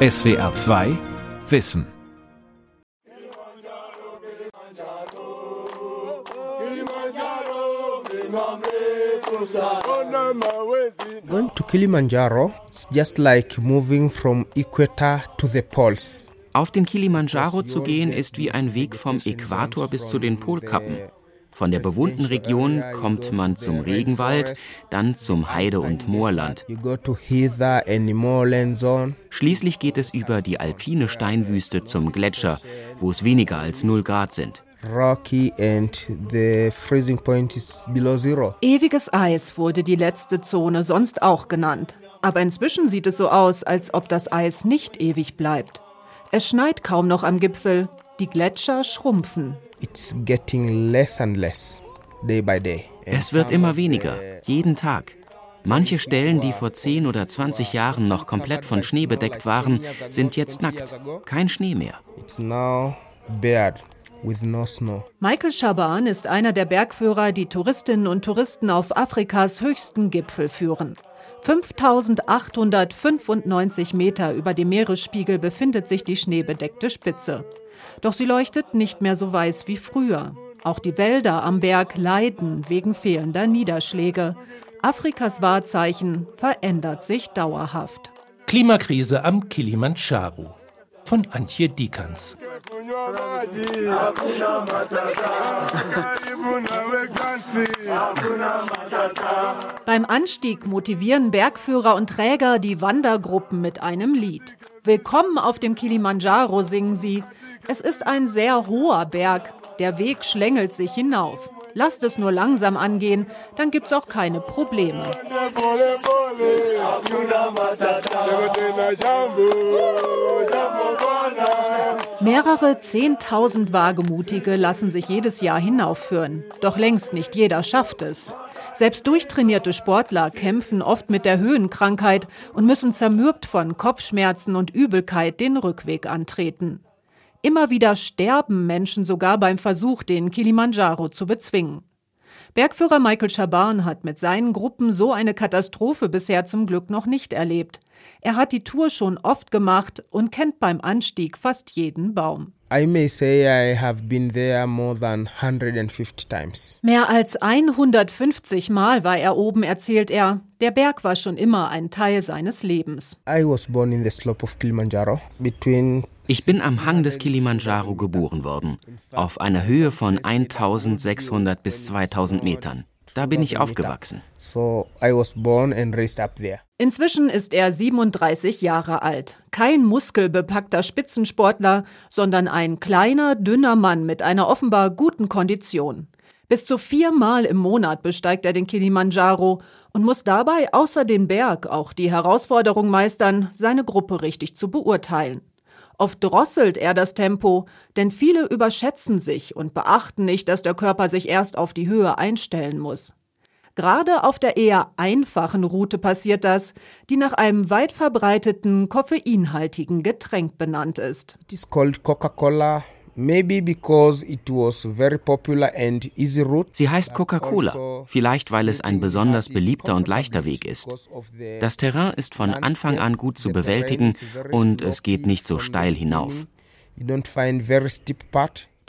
SWR 2 Wissen. Going to Kilimanjaro is just like moving from equator to the poles. Auf den Kilimanjaro zu gehen ist wie ein Weg vom Äquator bis zu den Polkappen. Von der bewohnten Region kommt man zum Regenwald, dann zum Heide- und Moorland. Schließlich geht es über die alpine Steinwüste zum Gletscher, wo es weniger als 0 Grad sind. rocky and the freezing point is below zero. Ewiges Eis wurde die letzte Zone sonst auch genannt. Aber inzwischen sieht es so aus, als ob das Eis nicht ewig bleibt. Es schneit kaum noch am Gipfel, die Gletscher schrumpfen. It's getting less and less day by day. Es wird immer weniger, jeden Tag. Manche Stellen, die vor 10 oder 20 Jahren noch komplett von Schnee bedeckt waren, sind jetzt nackt. Kein Schnee mehr. It's now bared with no snow. Michael Schaban ist einer der Bergführer, die Touristinnen und Touristen auf Afrikas höchsten Gipfel führen. 5895 Meter über dem Meeresspiegel befindet sich die schneebedeckte Spitze. Doch sie leuchtet nicht mehr so weiß wie früher. Auch die Wälder am Berg leiden wegen fehlender Niederschläge. Afrikas Wahrzeichen verändert sich dauerhaft. Klimakrise am Kilimanjaro von Antje Dikans. Beim Anstieg motivieren Bergführer und Träger die Wandergruppen mit einem Lied. Willkommen auf dem Kilimanjaro singen sie. Es ist ein sehr hoher Berg. Der Weg schlängelt sich hinauf. Lasst es nur langsam angehen, dann gibt's auch keine Probleme. Mehrere Zehntausend Wagemutige lassen sich jedes Jahr hinaufführen. Doch längst nicht jeder schafft es. Selbst durchtrainierte Sportler kämpfen oft mit der Höhenkrankheit und müssen zermürbt von Kopfschmerzen und Übelkeit den Rückweg antreten. Immer wieder sterben Menschen sogar beim Versuch, den Kilimanjaro zu bezwingen. Bergführer Michael Schaban hat mit seinen Gruppen so eine Katastrophe bisher zum Glück noch nicht erlebt. Er hat die Tour schon oft gemacht und kennt beim Anstieg fast jeden Baum. I may say I have been there more than 150 times. Mehr als 150 Mal war er oben, erzählt er. Der Berg war schon immer ein Teil seines Lebens. I was born in the slope of Kilimanjaro between Ich bin am Hang des Kilimanjaro geboren worden, auf einer Höhe von 1600 bis 2000 Metern. Da bin ich aufgewachsen. so I was born and raised up there. Inzwischen ist er 37 Jahre alt. Kein muskelbepackter Spitzensportler, sondern ein kleiner, dünner Mann mit einer offenbar guten Kondition. Bis zu viermal im Monat besteigt er den Kilimanjaro und muss dabei außer den Berg auch die Herausforderung meistern, seine Gruppe richtig zu beurteilen. Oft drosselt er das Tempo, denn viele überschätzen sich und beachten nicht, dass der Körper sich erst auf die Höhe einstellen muss. Gerade auf der eher einfachen Route passiert das, die nach einem weit verbreiteten koffeinhaltigen Getränk benannt ist. It is called Coca-Cola, maybe because it was very popular and easy route. Sie heißt Coca-Cola, vielleicht weil es ein besonders beliebter und leichter Weg ist. Das Terrain ist von Anfang an gut zu bewältigen und es geht nicht so steil hinauf. Die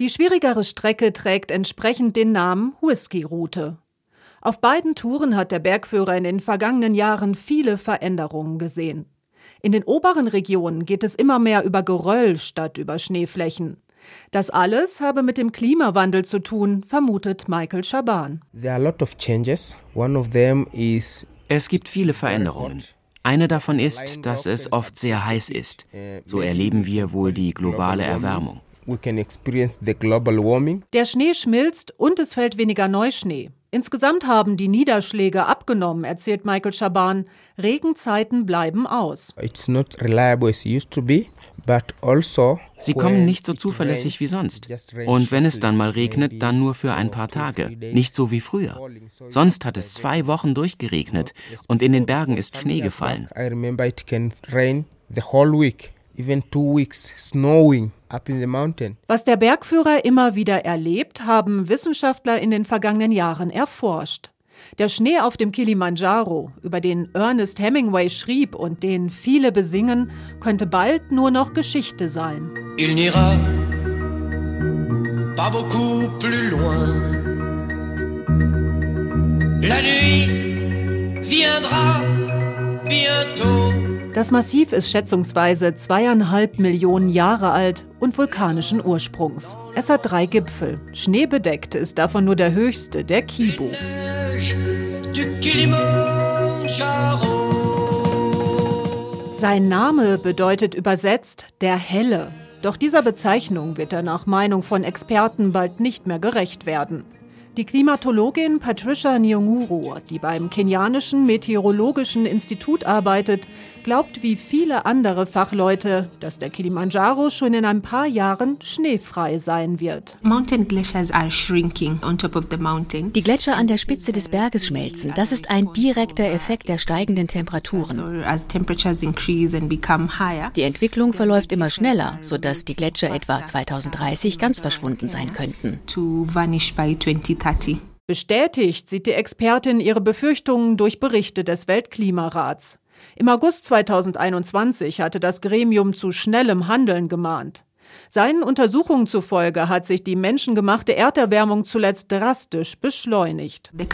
schwierigere Strecke trägt entsprechend den Namen Whisky-Route. Auf beiden Touren hat der Bergführer in den vergangenen Jahren viele Veränderungen gesehen. In den oberen Regionen geht es immer mehr über Geröll statt über Schneeflächen. Das alles habe mit dem Klimawandel zu tun, vermutet Michael Schaban. There are a lot of changes. One of them is Es gibt viele Veränderungen. Eine davon ist, dass es oft sehr heiß ist. So erleben wir wohl die globale Erwärmung. Der Schnee schmilzt und es fällt weniger Neuschnee. Insgesamt haben die Niederschläge abgenommen, erzählt Michael Schaban. Regenzeiten bleiben aus. It's not reliable as it used to be, but also Sie kommen nicht so zuverlässig wie sonst. Und wenn es dann mal regnet, dann nur für ein paar Tage. Nicht so wie früher. Sonst hat es zwei Wochen durchgeregnet und in den Bergen ist Schnee gefallen. Even two weeks, snowing up in the mountain. Was der Bergführer immer wieder erlebt, haben Wissenschaftler in den vergangenen Jahren erforscht. Der Schnee auf dem Kilimanjaro, über den Ernest Hemingway schrieb und den viele besingen, könnte bald nur noch Geschichte sein. Il n'ira pas beaucoup plus loin. La nuit viendra bientôt. Das Massiv ist schätzungsweise zweieinhalb Millionen Jahre alt und vulkanischen Ursprungs. Es hat drei Gipfel. Schneebedeckt ist davon nur der höchste, der Kibo. Sein Name bedeutet übersetzt der Helle. Doch dieser Bezeichnung wird er nach Meinung von Experten bald nicht mehr gerecht werden. Die Klimatologin Patricia Nyong'uru, die beim kenianischen Meteorologischen Institut arbeitet, glaubt wie viele andere Fachleute, dass der Kilimanjaro schon in ein paar Jahren schneefrei sein wird. Die Gletscher an der Spitze des Berges schmelzen. Das ist ein direkter Effekt der steigenden Temperaturen. Die Entwicklung verläuft immer schneller, sodass die Gletscher etwa 2030 ganz verschwunden sein könnten. Bestätigt sieht die Expertin ihre Befürchtungen durch Berichte des Weltklimarats. Im August 2021 hatte das Gremium zu schnellem Handeln gemahnt. Seinen Untersuchungen zufolge hat sich die menschengemachte Erderwärmung zuletzt drastisch beschleunigt. Uh,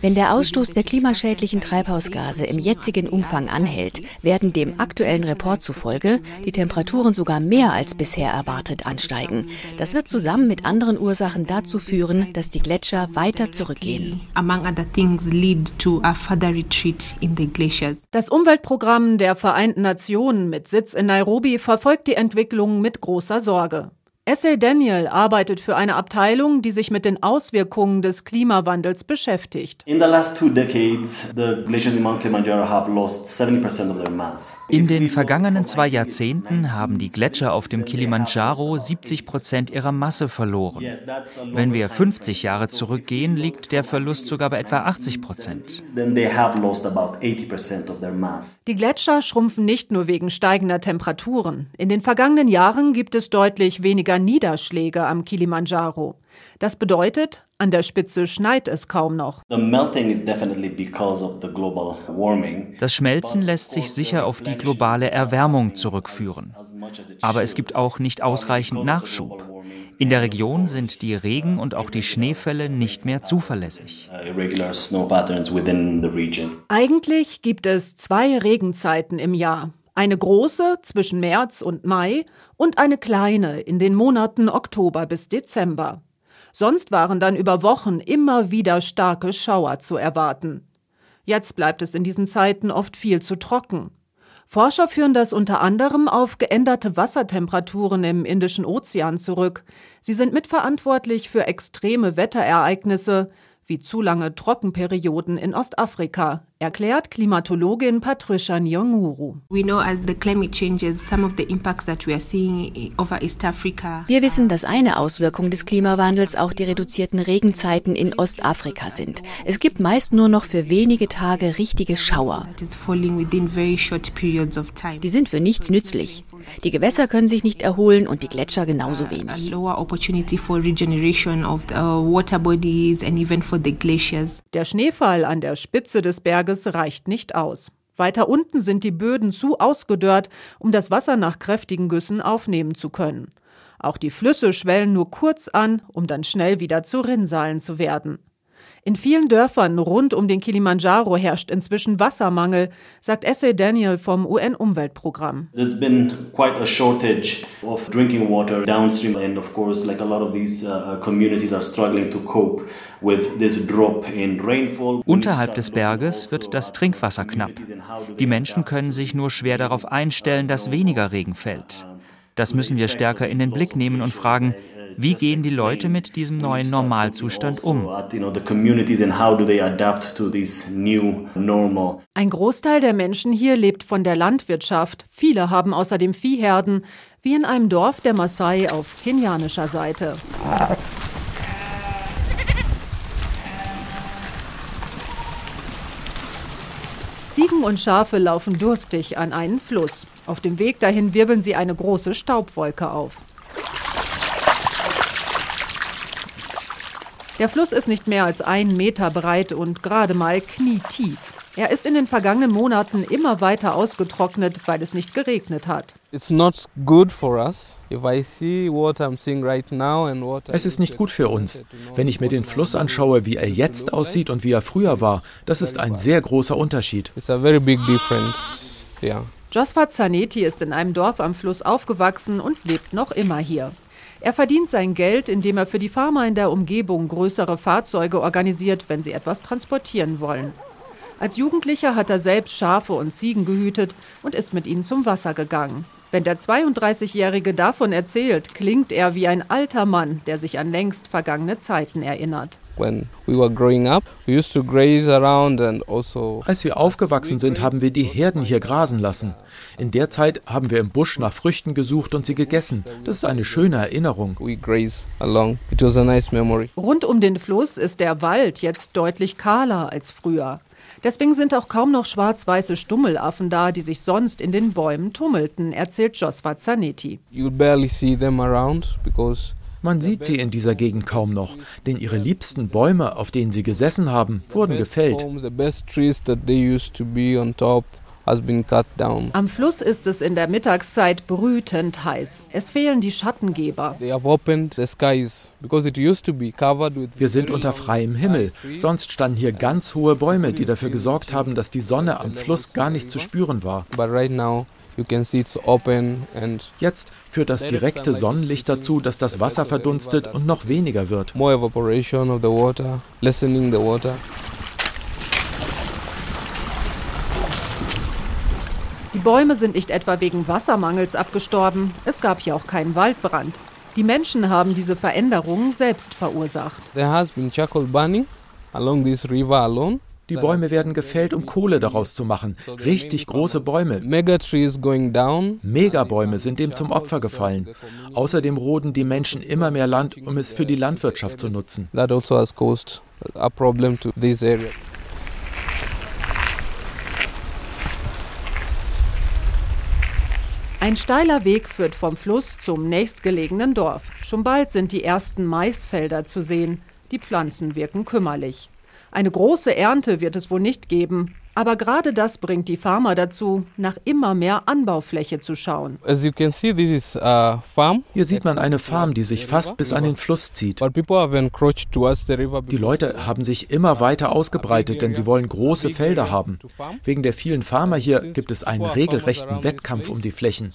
Wenn der Ausstoß der klimaschädlichen Treibhausgase im jetzigen Umfang anhält, werden dem aktuellen Report zufolge die Temperaturen sogar mehr als bisher erwartet ansteigen. Das wird zusammen mit anderen Ursachen dazu führen, dass die Gletscher weiter zurückgehen. Das Umweltprogramm der der Vereinten Nationen mit Sitz in Nairobi verfolgt die Entwicklung mit großer Sorge. Essay Daniel arbeitet für eine Abteilung, die sich mit den Auswirkungen des Klimawandels beschäftigt. In den vergangenen zwei Jahrzehnten haben die Gletscher auf dem Kilimanjaro 70 Prozent ihrer Masse verloren. Wenn wir 50 Jahre zurückgehen, liegt der Verlust sogar bei etwa 80 Prozent. Die Gletscher schrumpfen nicht nur wegen steigender Temperaturen. In den vergangenen Jahren gibt es deutlich weniger weniger Niederschläge am Kilimanjaro. Das bedeutet, an der Spitze schneit es kaum noch. Das Schmelzen lässt sich sicher auf die globale Erwärmung zurückführen. Aber es gibt auch nicht ausreichend Nachschub. In der Region sind die Regen- und auch die Schneefälle nicht mehr zuverlässig. Eigentlich gibt es zwei Regenzeiten im Jahr. Eine große zwischen März und Mai und eine kleine in den Monaten Oktober bis Dezember. Sonst waren dann über Wochen immer wieder starke Schauer zu erwarten. Jetzt bleibt es in diesen Zeiten oft viel zu trocken. Forscher führen das unter anderem auf geänderte Wassertemperaturen im Indischen Ozean zurück. Sie sind mitverantwortlich für extreme Wetterereignisse, wie zu lange Trockenperioden in Ostafrika, erklärt Klimatologin Patricia Nyong'uru. Wir wissen, dass eine Auswirkung des Klimawandels auch die reduzierten Regenzeiten in Ostafrika sind. Es gibt meist nur noch für wenige Tage richtige Schauer. Die sind für nichts nützlich. Die Gewässer können sich nicht erholen und die Gletscher genauso wenig. Der Schneefall an der Spitze des Berges reicht nicht aus. Weiter unten sind die Böden zu ausgedörrt, um das Wasser nach kräftigen Güssen aufnehmen zu können. Auch die Flüsse schwellen nur kurz an, um dann schnell wieder zu Rinnsalen zu werden. In vielen Dörfern rund um den Kilimanjaro herrscht inzwischen Wassermangel, sagt Essay Daniel vom UN-Umweltprogramm. There's been quite a shortage of drinking water downstream and of course like a lot of these uh, uh communities are struggling to cope with this drop in rainfall. Unterhalb des Berges wird das Trinkwasser knapp. Die Menschen können sich nur schwer darauf einstellen, dass weniger Regen fällt. Das müssen wir stärker in den Blick nehmen und fragen, wie gehen die Leute mit diesem neuen Normalzustand um? Ein Großteil der Menschen hier lebt von der Landwirtschaft. Viele haben außerdem Viehherden, wie in einem Dorf der Maasai auf kenianischer Seite. Ziegen und Schafe laufen durstig an einen Fluss. Auf dem Weg dahin wirbeln sie eine große Staubwolke auf. Der Fluss ist nicht mehr als ein Meter breit und gerade mal knietief. Er ist in den vergangenen Monaten immer weiter ausgetrocknet, weil es nicht geregnet hat. Es ist nicht gut für uns. Wenn ich mir den Fluss anschaue, wie er jetzt aussieht und wie er früher war, das ist ein sehr großer Unterschied. It's a very big difference. Yeah. Josfa Zanetti ist in einem Dorf am Fluss aufgewachsen und lebt noch immer hier. Er verdient sein Geld, indem er für die Farmer in der Umgebung größere Fahrzeuge organisiert, wenn sie etwas transportieren wollen. Als Jugendlicher hat er selbst Schafe und Ziegen gehütet und ist mit ihnen zum Wasser gegangen. Wenn der 32-Jährige davon erzählt, klingt er wie ein alter Mann, der sich an längst vergangene Zeiten erinnert. Also Als wir aufgewachsen sind, haben wir die Herden hier grasen lassen. In der Zeit haben wir im Busch nach Früchten gesucht und sie gegessen. Das ist eine schöne Erinnerung. Rund um den Fluss ist der Wald jetzt deutlich kahler als früher. Deswegen sind auch kaum noch schwarz-weiße Stummelaffen da, die sich sonst in den Bäumen tummelten, erzählt Josva Zanetti. Man sieht sie in dieser Gegend kaum noch, denn ihre liebsten Bäume, auf denen sie gesessen haben, wurden gefällt. Am Fluss ist es in der Mittagszeit brütend heiß. Es fehlen die Schattengeber. Wir sind unter freiem Himmel. Sonst standen hier ganz hohe Bäume, die dafür gesorgt haben, dass die Sonne am Fluss gar nicht zu spüren war. Jetzt führt das direkte Sonnenlicht dazu, dass das Wasser verdunstet und noch weniger wird. Die Bäume sind nicht etwa wegen Wassermangels abgestorben, es gab hier auch keinen Waldbrand. Die Menschen haben diese Veränderungen selbst verursacht. Die Bäume werden gefällt, um Kohle daraus zu machen. Richtig große Bäume. Megabäume sind dem zum Opfer gefallen. Außerdem roden die Menschen immer mehr Land, um es für die Landwirtschaft zu nutzen. That also has caused a problem to this area. Ein steiler Weg führt vom Fluss zum nächstgelegenen Dorf. Schon bald sind die ersten Maisfelder zu sehen. Die Pflanzen wirken kümmerlich. Eine große Ernte wird es wohl nicht geben, aber gerade das bringt die Farmer dazu, nach immer mehr Anbaufläche zu schauen. Hier sieht man eine Farm, die sich fast bis an den Fluss zieht. Die Leute haben sich immer weiter ausgebreitet, denn sie wollen große Felder haben. Wegen der vielen Farmer hier gibt es einen regelrechten Wettkampf um die Flächen.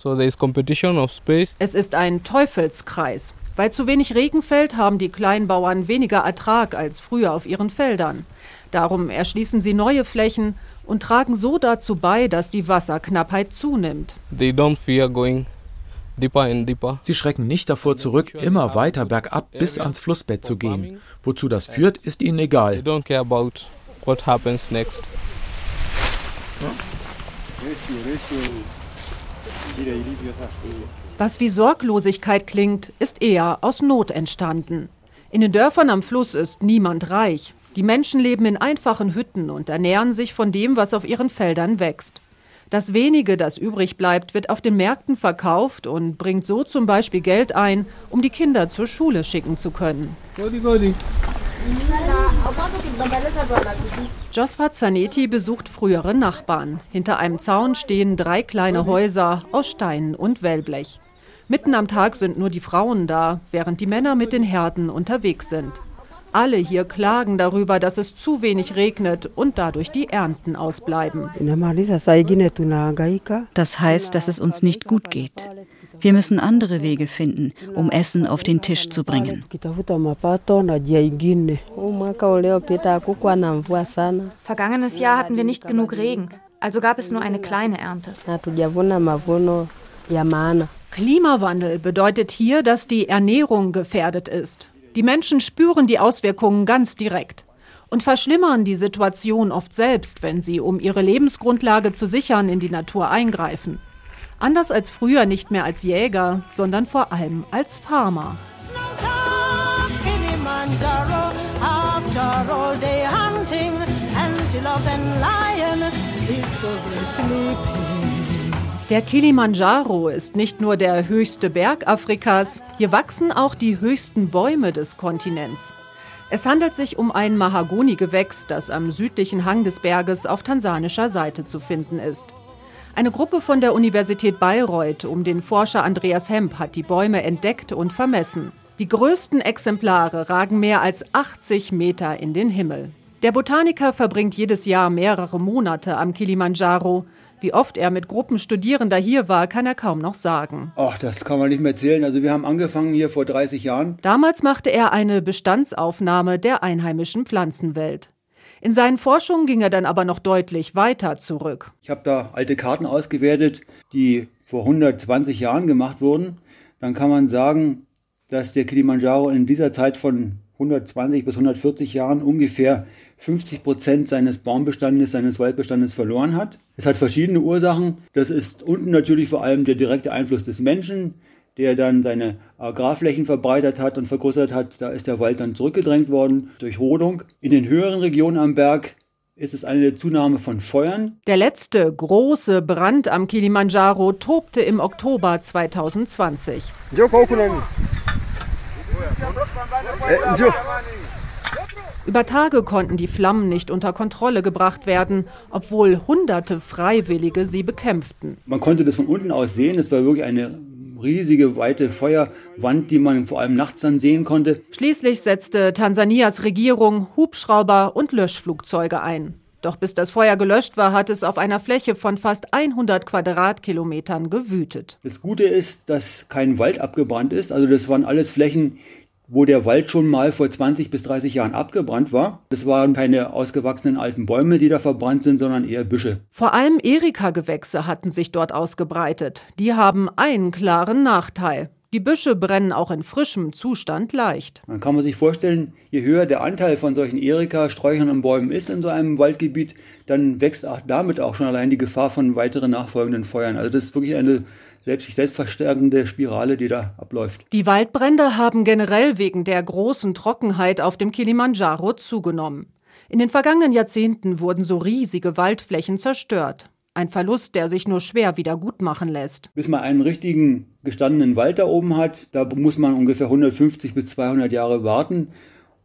Es ist ein Teufelskreis. Weil zu wenig Regen fällt, haben die Kleinbauern weniger Ertrag als früher auf ihren Feldern. Darum erschließen sie neue Flächen und tragen so dazu bei, dass die Wasserknappheit zunimmt. Sie schrecken nicht davor zurück, immer weiter bergab bis ans Flussbett zu gehen. Wozu das führt, ist ihnen egal. Was wie Sorglosigkeit klingt, ist eher aus Not entstanden. In den Dörfern am Fluss ist niemand reich. Die Menschen leben in einfachen Hütten und ernähren sich von dem, was auf ihren Feldern wächst. Das wenige, das übrig bleibt, wird auf den Märkten verkauft und bringt so zum Beispiel Geld ein, um die Kinder zur Schule schicken zu können. Josfa Zanetti besucht frühere Nachbarn. Hinter einem Zaun stehen drei kleine Häuser aus Steinen und Wellblech. Mitten am Tag sind nur die Frauen da, während die Männer mit den Herden unterwegs sind. Alle hier klagen darüber, dass es zu wenig regnet und dadurch die Ernten ausbleiben. Das heißt, dass es uns nicht gut geht. Wir müssen andere Wege finden, um Essen auf den Tisch zu bringen. Vergangenes Jahr hatten wir nicht genug Regen, also gab es nur eine kleine Ernte. Klimawandel bedeutet hier, dass die Ernährung gefährdet ist. Die Menschen spüren die Auswirkungen ganz direkt und verschlimmern die Situation oft selbst, wenn sie, um ihre Lebensgrundlage zu sichern, in die Natur eingreifen. Anders als früher nicht mehr als Jäger, sondern vor allem als Farmer. Der Kilimanjaro ist nicht nur der höchste Berg Afrikas, hier wachsen auch die höchsten Bäume des Kontinents. Es handelt sich um ein Mahagoni-Gewächs, das am südlichen Hang des Berges auf tansanischer Seite zu finden ist. Eine Gruppe von der Universität Bayreuth um den Forscher Andreas Hemp hat die Bäume entdeckt und vermessen. Die größten Exemplare ragen mehr als 80 Meter in den Himmel. Der Botaniker verbringt jedes Jahr mehrere Monate am Kilimanjaro. Wie oft er mit Gruppen Studierender hier war, kann er kaum noch sagen. Ach, das kann man nicht mehr zählen. Also wir haben angefangen hier vor 30 Jahren. Damals machte er eine Bestandsaufnahme der einheimischen Pflanzenwelt. In seinen Forschungen ging er dann aber noch deutlich weiter zurück. Ich habe da alte Karten ausgewertet, die vor 120 Jahren gemacht wurden. Dann kann man sagen, dass der Kilimanjaro in dieser Zeit von 120 bis 140 Jahren ungefähr 50 Prozent seines Baumbestandes, seines Waldbestandes verloren hat. Es hat verschiedene Ursachen. Das ist unten natürlich vor allem der direkte Einfluss des Menschen, der dann seine Agrarflächen verbreitert hat und vergrößert hat. Da ist der Wald dann zurückgedrängt worden durch Rodung. In den höheren Regionen am Berg ist es eine Zunahme von Feuern. Der letzte große Brand am Kilimanjaro tobte im Oktober 2020. Über Tage konnten die Flammen nicht unter Kontrolle gebracht werden, obwohl hunderte Freiwillige sie bekämpften. Man konnte das von unten aus sehen. Es war wirklich eine riesige, weite Feuerwand, die man vor allem nachts dann sehen konnte. Schließlich setzte Tansanias Regierung Hubschrauber und Löschflugzeuge ein. Doch bis das Feuer gelöscht war, hat es auf einer Fläche von fast 100 Quadratkilometern gewütet. Das Gute ist, dass kein Wald abgebrannt ist. Also das waren alles Flächen, wo der Wald schon mal vor 20 bis 30 Jahren abgebrannt war. Es waren keine ausgewachsenen alten Bäume, die da verbrannt sind, sondern eher Büsche. Vor allem Erika-Gewächse hatten sich dort ausgebreitet. Die haben einen klaren Nachteil. Die Büsche brennen auch in frischem Zustand leicht. Dann kann man sich vorstellen, je höher der Anteil von solchen Erika-Sträuchern und Bäumen ist in so einem Waldgebiet, dann wächst auch damit auch schon allein die Gefahr von weiteren nachfolgenden Feuern. Also das ist wirklich eine selbst sich selbst verstärkende Spirale, die da abläuft. Die Waldbrände haben generell wegen der großen Trockenheit auf dem Kilimanjaro zugenommen. In den vergangenen Jahrzehnten wurden so riesige Waldflächen zerstört. Ein Verlust, der sich nur schwer wieder gut machen lässt. Bis man einen richtigen gestandenen Wald da oben hat, da muss man ungefähr 150 bis 200 Jahre warten.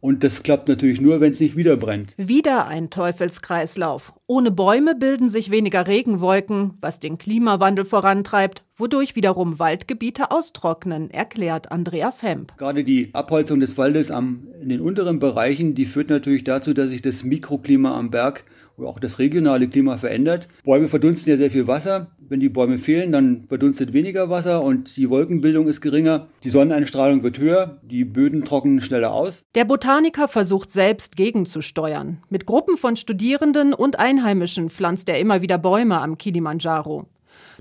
Und das klappt natürlich nur, wenn es nicht wieder brennt. Wieder ein Teufelskreislauf. Ohne Bäume bilden sich weniger Regenwolken, was den Klimawandel vorantreibt, wodurch wiederum Waldgebiete austrocknen, erklärt Andreas Hemp. Gerade die Abholzung des Waldes am, in den unteren Bereichen, die führt natürlich dazu, dass sich das Mikroklima am Berg oder auch das regionale Klima verändert. Bäume verdunsten ja sehr viel Wasser. Wenn die Bäume fehlen, dann verdunstet weniger Wasser und die Wolkenbildung ist geringer. Die Sonneneinstrahlung wird höher, die Böden trocknen schneller aus. Der Botaniker versucht selbst gegenzusteuern. Mit Gruppen von Studierenden und Einheimischen pflanzt er immer wieder Bäume am Kilimanjaro.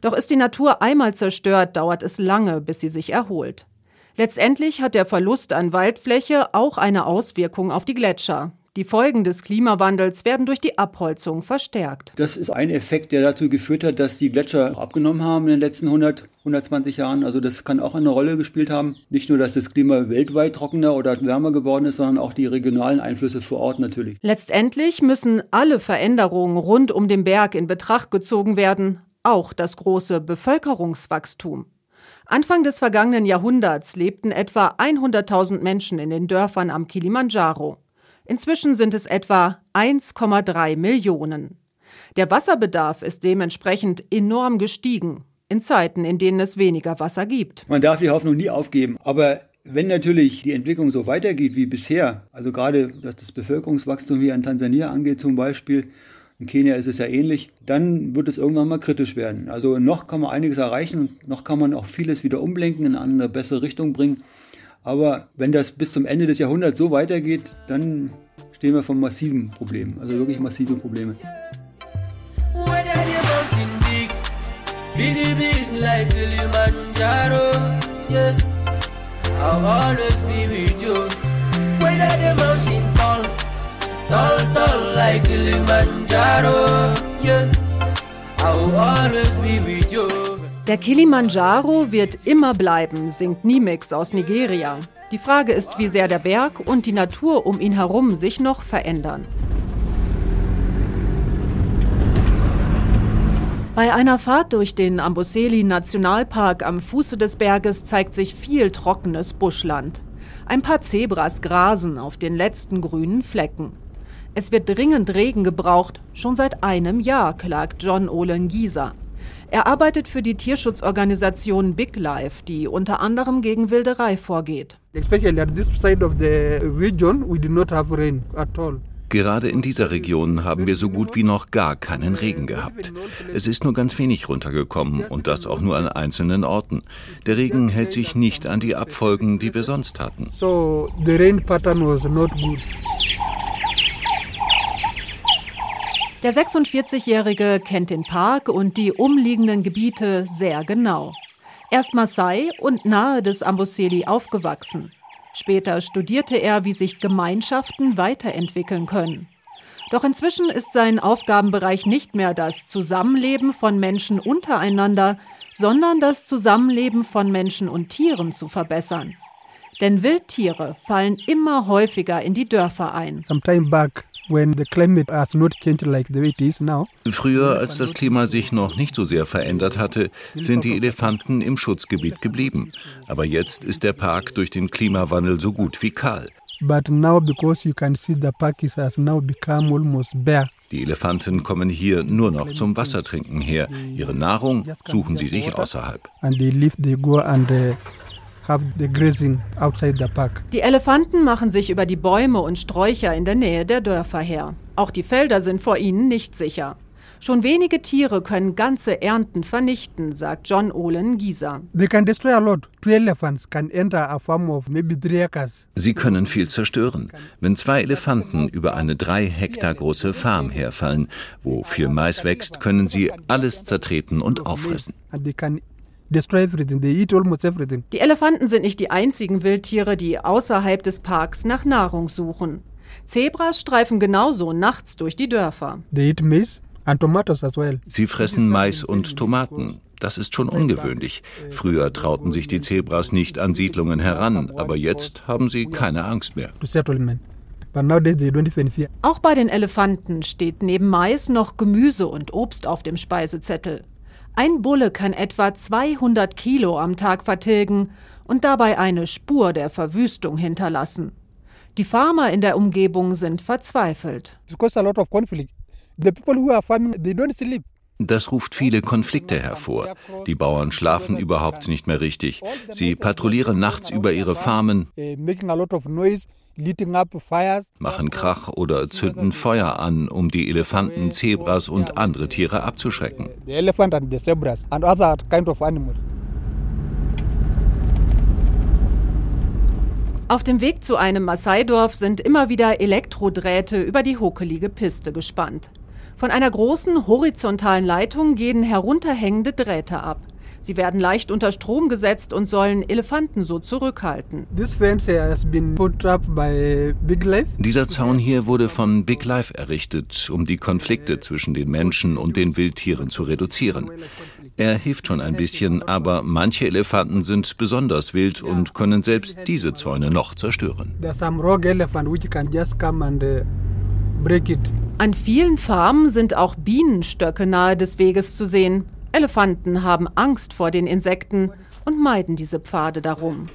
Doch ist die Natur einmal zerstört, dauert es lange, bis sie sich erholt. Letztendlich hat der Verlust an Waldfläche auch eine Auswirkung auf die Gletscher. Die Folgen des Klimawandels werden durch die Abholzung verstärkt. Das ist ein Effekt, der dazu geführt hat, dass die Gletscher abgenommen haben in den letzten 100, 120 Jahren. Also das kann auch eine Rolle gespielt haben. Nicht nur, dass das Klima weltweit trockener oder wärmer geworden ist, sondern auch die regionalen Einflüsse vor Ort natürlich. Letztendlich müssen alle Veränderungen rund um den Berg in Betracht gezogen werden, auch das große Bevölkerungswachstum. Anfang des vergangenen Jahrhunderts lebten etwa 100.000 Menschen in den Dörfern am Kilimanjaro. Inzwischen sind es etwa 1,3 Millionen. Der Wasserbedarf ist dementsprechend enorm gestiegen, in Zeiten, in denen es weniger Wasser gibt. Man darf die Hoffnung nie aufgeben, aber wenn natürlich die Entwicklung so weitergeht wie bisher, also gerade was das Bevölkerungswachstum hier in Tansania angeht zum Beispiel, in Kenia ist es ja ähnlich, dann wird es irgendwann mal kritisch werden. Also noch kann man einiges erreichen und noch kann man auch vieles wieder umlenken, in eine bessere Richtung bringen. Aber wenn das bis zum Ende des Jahrhunderts so weitergeht, dann stehen wir vor massiven Problemen, also wirklich massive Probleme. Tall, tall like Kilimanjaro, yeah. I'll always be with you. Der Kilimanjaro wird immer bleiben, singt Nimix aus Nigeria. Die Frage ist, wie sehr der Berg und die Natur um ihn herum sich noch verändern. Bei einer Fahrt durch den Amboseli Nationalpark am Fuße des Berges zeigt sich viel trockenes Buschland. Ein paar Zebras grasen auf den letzten grünen Flecken. Es wird dringend Regen gebraucht, schon seit einem Jahr, klagt John Olen Gieser. Er arbeitet für die Tierschutzorganisation Big Life, die unter anderem gegen Wilderei vorgeht. Gerade in dieser Region haben wir so gut wie noch gar keinen Regen gehabt. Es ist nur ganz wenig runtergekommen und das auch nur an einzelnen Orten. Der Regen hält sich nicht an die Abfolgen, die wir sonst hatten. So the rain pattern was not good. Der 46-Jährige kennt den Park und die umliegenden Gebiete sehr genau. Erst Maasai und nahe des Amboseli aufgewachsen. Später studierte er, wie sich Gemeinschaften weiterentwickeln können. Doch inzwischen ist sein Aufgabenbereich nicht mehr das Zusammenleben von Menschen untereinander, sondern das Zusammenleben von Menschen und Tieren zu verbessern. Denn Wildtiere fallen immer häufiger in die Dörfer ein. Früher, als das Klima sich noch nicht so sehr verändert hatte, sind die Elefanten im Schutzgebiet geblieben. Aber jetzt ist der Park durch den Klimawandel so gut wie kahl. Die Elefanten kommen hier nur noch zum Wassertrinken her. Ihre Nahrung suchen sie sich außerhalb. Die Elefanten machen sich über die Bäume und Sträucher in der Nähe der Dörfer her. Auch die Felder sind vor ihnen nicht sicher. Schon wenige Tiere können ganze Ernten vernichten, sagt John Olen Gieser. Sie können viel zerstören. Wenn zwei Elefanten über eine drei Hektar große Farm herfallen, wo viel Mais wächst, können sie alles zertreten und auffressen. Die Elefanten sind nicht die einzigen Wildtiere, die außerhalb des Parks nach Nahrung suchen. Zebras streifen genauso nachts durch die Dörfer. Sie fressen Mais und Tomaten. Das ist schon ungewöhnlich. Früher trauten sich die Zebras nicht an Siedlungen heran, aber jetzt haben sie keine Angst mehr. Auch bei den Elefanten steht neben Mais noch Gemüse und Obst auf dem Speisezettel. Ein Bulle kann etwa 200 Kilo am Tag vertilgen und dabei eine Spur der Verwüstung hinterlassen. Die Farmer in der Umgebung sind verzweifelt. Das ruft viele Konflikte hervor. Die Bauern schlafen überhaupt nicht mehr richtig. Sie patrouillieren nachts über ihre Farmen, machen Krach oder zünden Feuer an, um die Elefanten, Zebras und andere Tiere abzuschrecken. Auf dem Weg zu einem Maasai-Dorf sind immer wieder Elektrodrähte über die hokelige Piste gespannt. Von einer großen horizontalen Leitung gehen herunterhängende Drähte ab. Sie werden leicht unter Strom gesetzt und sollen Elefanten so zurückhalten. Dieser Zaun hier wurde von Big Life errichtet, um die Konflikte zwischen den Menschen und den Wildtieren zu reduzieren. Er hilft schon ein bisschen, aber manche Elefanten sind besonders wild und können selbst diese Zäune noch zerstören. An vielen Farmen sind auch Bienenstöcke nahe des Weges zu sehen. Elefanten haben Angst vor den Insekten und meiden diese Pfade darum.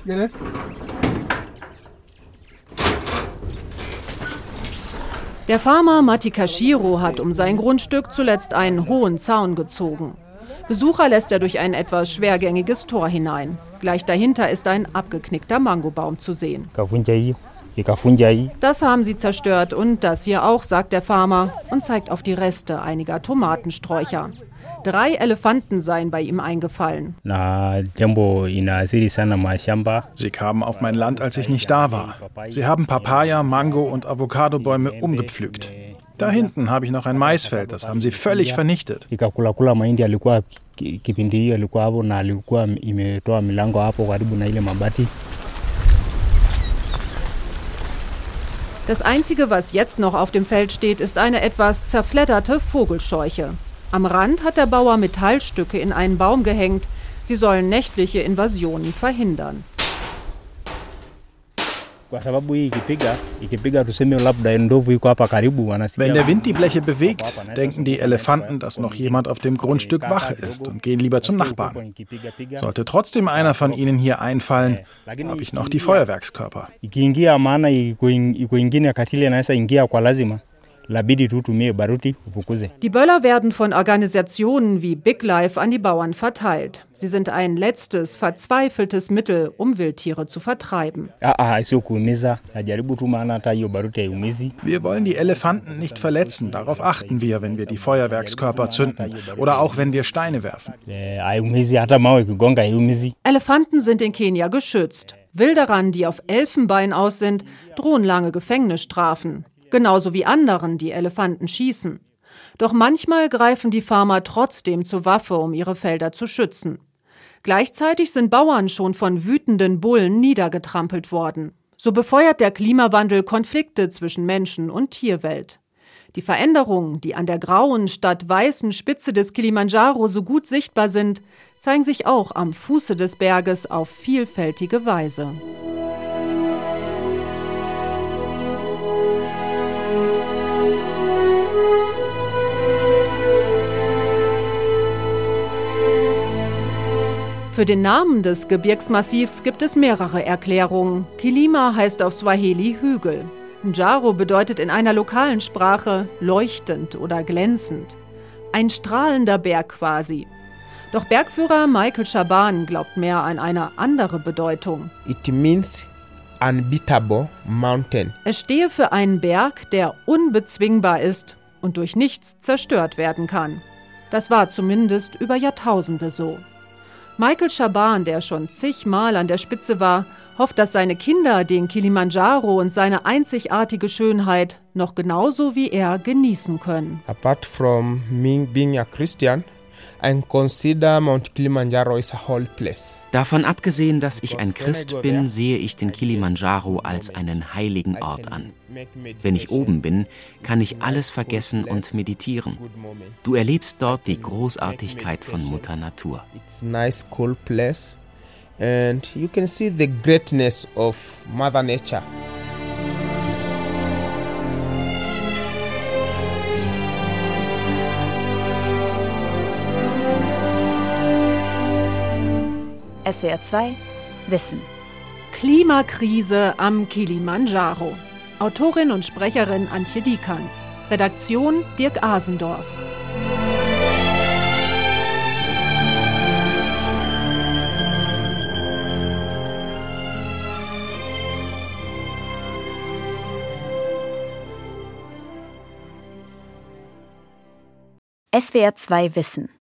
Der Farmer Matikashiro hat um sein Grundstück zuletzt einen hohen Zaun gezogen. Besucher lässt er durch ein etwas schwergängiges Tor hinein. Gleich dahinter ist ein abgeknickter Mangobaum zu sehen. Das haben sie zerstört und das hier auch, sagt der Farmer und zeigt auf die Reste einiger Tomatensträucher. Drei Elefanten seien bei ihm eingefallen. Sie kamen auf mein Land, als ich nicht da war. Sie haben Papaya, Mango und Avocadobäume umgepflügt. Da hinten habe ich noch ein Maisfeld, das haben sie völlig vernichtet. Das Einzige, was jetzt noch auf dem Feld steht, ist eine etwas zerfledderte Vogelscheuche. Am Rand hat der Bauer Metallstücke in einen Baum gehängt. Sie sollen nächtliche Invasionen verhindern. Wenn der Wind die Bleche bewegt, denken die Elefanten, dass noch jemand auf dem Grundstück wach ist und gehen lieber zum Nachbarn. Sollte trotzdem einer von ihnen hier einfallen, habe ich noch die Feuerwerkskörper. Die Böller werden von Organisationen wie Big Life an die Bauern verteilt. Sie sind ein letztes, verzweifeltes Mittel, um Wildtiere zu vertreiben. Wir wollen die Elefanten nicht verletzen. Darauf achten wir, wenn wir die Feuerwerkskörper zünden oder auch wenn wir Steine werfen. Elefanten sind in Kenia geschützt. Wilderern, die auf Elfenbein aus sind, drohen lange Gefängnisstrafen genauso wie anderen, die Elefanten schießen. Doch manchmal greifen die Farmer trotzdem zur Waffe, um ihre Felder zu schützen. Gleichzeitig sind Bauern schon von wütenden Bullen niedergetrampelt worden. So befeuert der Klimawandel Konflikte zwischen Menschen und Tierwelt. Die Veränderungen, die an der grauen statt weißen Spitze des Kilimanjaro so gut sichtbar sind, zeigen sich auch am Fuße des Berges auf vielfältige Weise. Für den Namen des Gebirgsmassivs gibt es mehrere Erklärungen. Kilima heißt auf Swahili Hügel. Njaro bedeutet in einer lokalen Sprache leuchtend oder glänzend. Ein strahlender Berg quasi. Doch Bergführer Michael Shaban glaubt mehr an eine andere Bedeutung. It means unbeatable mountain. Es stehe für einen Berg, der unbezwingbar ist und durch nichts zerstört werden kann. Das war zumindest über Jahrtausende so. Michael Schaban, der schon zigmal an der Spitze war, hofft, dass seine Kinder den Kilimanjaro und seine einzigartige Schönheit noch genauso wie er genießen können. Apart from me being a Christian, and consider Mount Kilimanjaro is a whole place. Davon abgesehen, dass ich ein Christ bin, sehe ich den Kilimanjaro als einen heiligen Ort an. Wenn ich oben bin, kann ich alles vergessen und meditieren. Du erlebst dort die Großartigkeit von Mutter Natur. It's a nice cool place and you can see the greatness of Mother Nature. SWR 2 Wissen. Klimakrise am Kilimanjaro. Autorin und Sprecherin Antje Diekanz. Redaktion Dirk Asendorf. SWR 2 Wissen.